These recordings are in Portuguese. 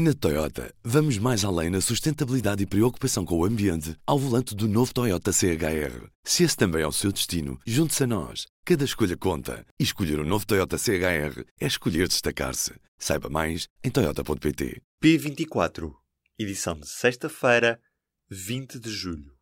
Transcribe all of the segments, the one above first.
Na Toyota, vamos mais além na sustentabilidade e preocupação com o ambiente ao volante do novo Toyota CHR. Se esse também é o seu destino, junte-se a nós. Cada escolha conta. E escolher o um novo Toyota CHR é escolher destacar-se. Saiba mais em Toyota.pt. P24, edição de sexta-feira, 20 de julho.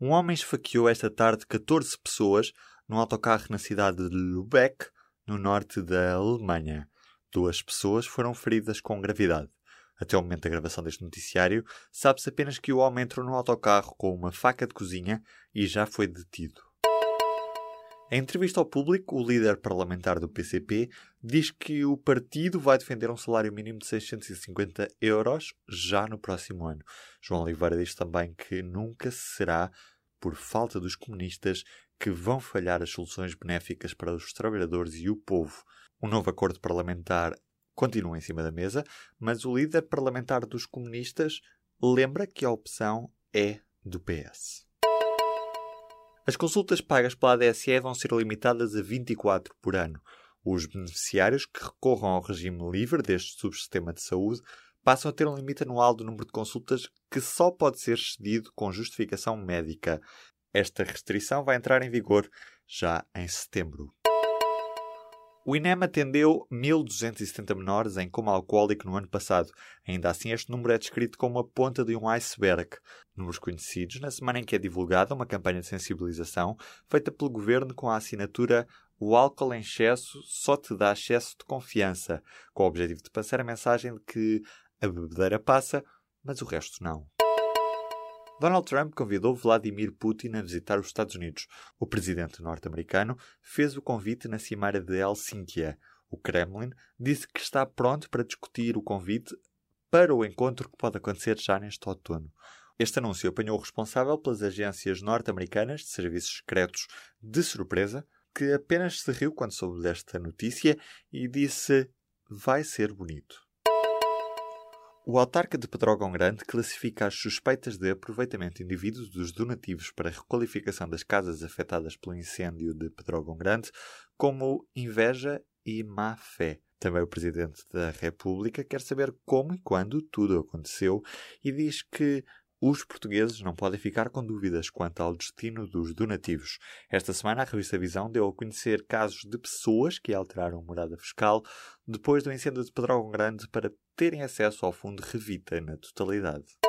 Um homem esfaqueou esta tarde 14 pessoas num autocarro na cidade de Lübeck, no norte da Alemanha. Duas pessoas foram feridas com gravidade. Até o momento da gravação deste noticiário, sabe-se apenas que o homem entrou no autocarro com uma faca de cozinha e já foi detido. Em entrevista ao público, o líder parlamentar do PCP diz que o partido vai defender um salário mínimo de 650 euros já no próximo ano. João Oliveira diz também que nunca será por falta dos comunistas que vão falhar as soluções benéficas para os trabalhadores e o povo. Um novo acordo parlamentar continua em cima da mesa, mas o líder parlamentar dos comunistas lembra que a opção é do PS. As consultas pagas pela ADSE vão ser limitadas a 24 por ano. Os beneficiários que recorram ao regime livre deste subsistema de saúde passam a ter um limite anual do número de consultas que só pode ser cedido com justificação médica. Esta restrição vai entrar em vigor já em setembro. O INEM atendeu 1.270 menores em coma alcoólico no ano passado. Ainda assim, este número é descrito como a ponta de um iceberg. Números conhecidos na semana em que é divulgada uma campanha de sensibilização feita pelo governo com a assinatura O álcool em excesso só te dá excesso de confiança, com o objetivo de passar a mensagem de que a bebedeira passa, mas o resto não. Donald Trump convidou Vladimir Putin a visitar os Estados Unidos. O presidente norte-americano fez o convite na cimeira de Helsínquia. O Kremlin disse que está pronto para discutir o convite para o encontro que pode acontecer já neste outono. Este anúncio apanhou o responsável pelas agências norte-americanas de serviços secretos de surpresa, que apenas se riu quando soube desta notícia e disse: Vai ser bonito. O autarca de Pedrógão Grande classifica as suspeitas de aproveitamento indivíduo dos donativos para a requalificação das casas afetadas pelo incêndio de Pedrógão Grande como inveja e má fé. Também o Presidente da República quer saber como e quando tudo aconteceu e diz que os portugueses não podem ficar com dúvidas quanto ao destino dos donativos. Esta semana, a revista Visão deu a conhecer casos de pessoas que alteraram morada fiscal depois do incêndio de Pedrógão Grande para terem acesso ao fundo Revita na totalidade.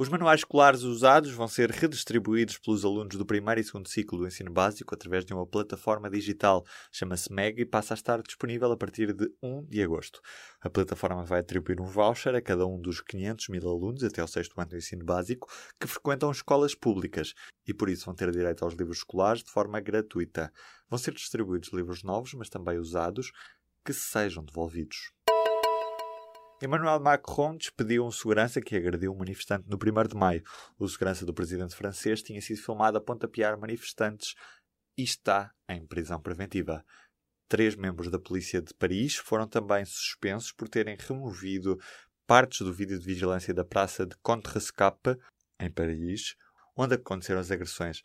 Os manuais escolares usados vão ser redistribuídos pelos alunos do primeiro e segundo ciclo do ensino básico através de uma plataforma digital. Chama-se MEG e passa a estar disponível a partir de 1 de agosto. A plataforma vai atribuir um voucher a cada um dos 500 mil alunos até ao sexto ano do ensino básico que frequentam escolas públicas e por isso vão ter direito aos livros escolares de forma gratuita. Vão ser distribuídos livros novos, mas também usados, que sejam devolvidos. Emmanuel Macron despediu um segurança que agrediu um manifestante no 1 de maio. O segurança do presidente francês tinha sido filmado a pontapear manifestantes e está em prisão preventiva. Três membros da polícia de Paris foram também suspensos por terem removido partes do vídeo de vigilância da praça de Contrescape, em Paris, onde aconteceram as agressões.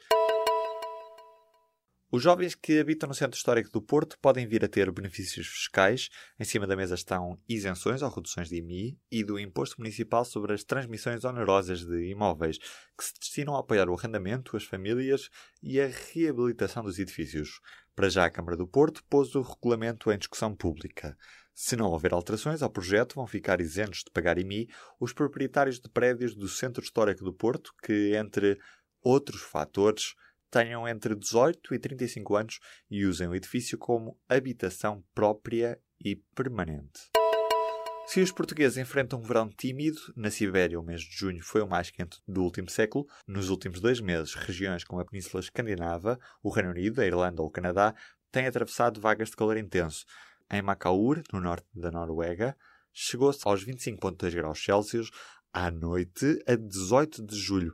Os jovens que habitam no Centro Histórico do Porto podem vir a ter benefícios fiscais. Em cima da mesa estão isenções ou reduções de IMI e do Imposto Municipal sobre as transmissões onerosas de imóveis, que se destinam a apoiar o arrendamento, as famílias e a reabilitação dos edifícios. Para já, a Câmara do Porto pôs o regulamento em discussão pública. Se não houver alterações ao projeto, vão ficar isentos de pagar IMI os proprietários de prédios do Centro Histórico do Porto que, entre outros fatores, tenham entre 18 e 35 anos e usem o edifício como habitação própria e permanente. Se os portugueses enfrentam um verão tímido, na Sibéria o mês de junho foi o mais quente do último século. Nos últimos dois meses, regiões como a Península Escandinava, o Reino Unido, a Irlanda ou o Canadá têm atravessado vagas de calor intenso. Em Macaur, no norte da Noruega, chegou-se aos 25,2 graus Celsius, à noite, a 18 de julho.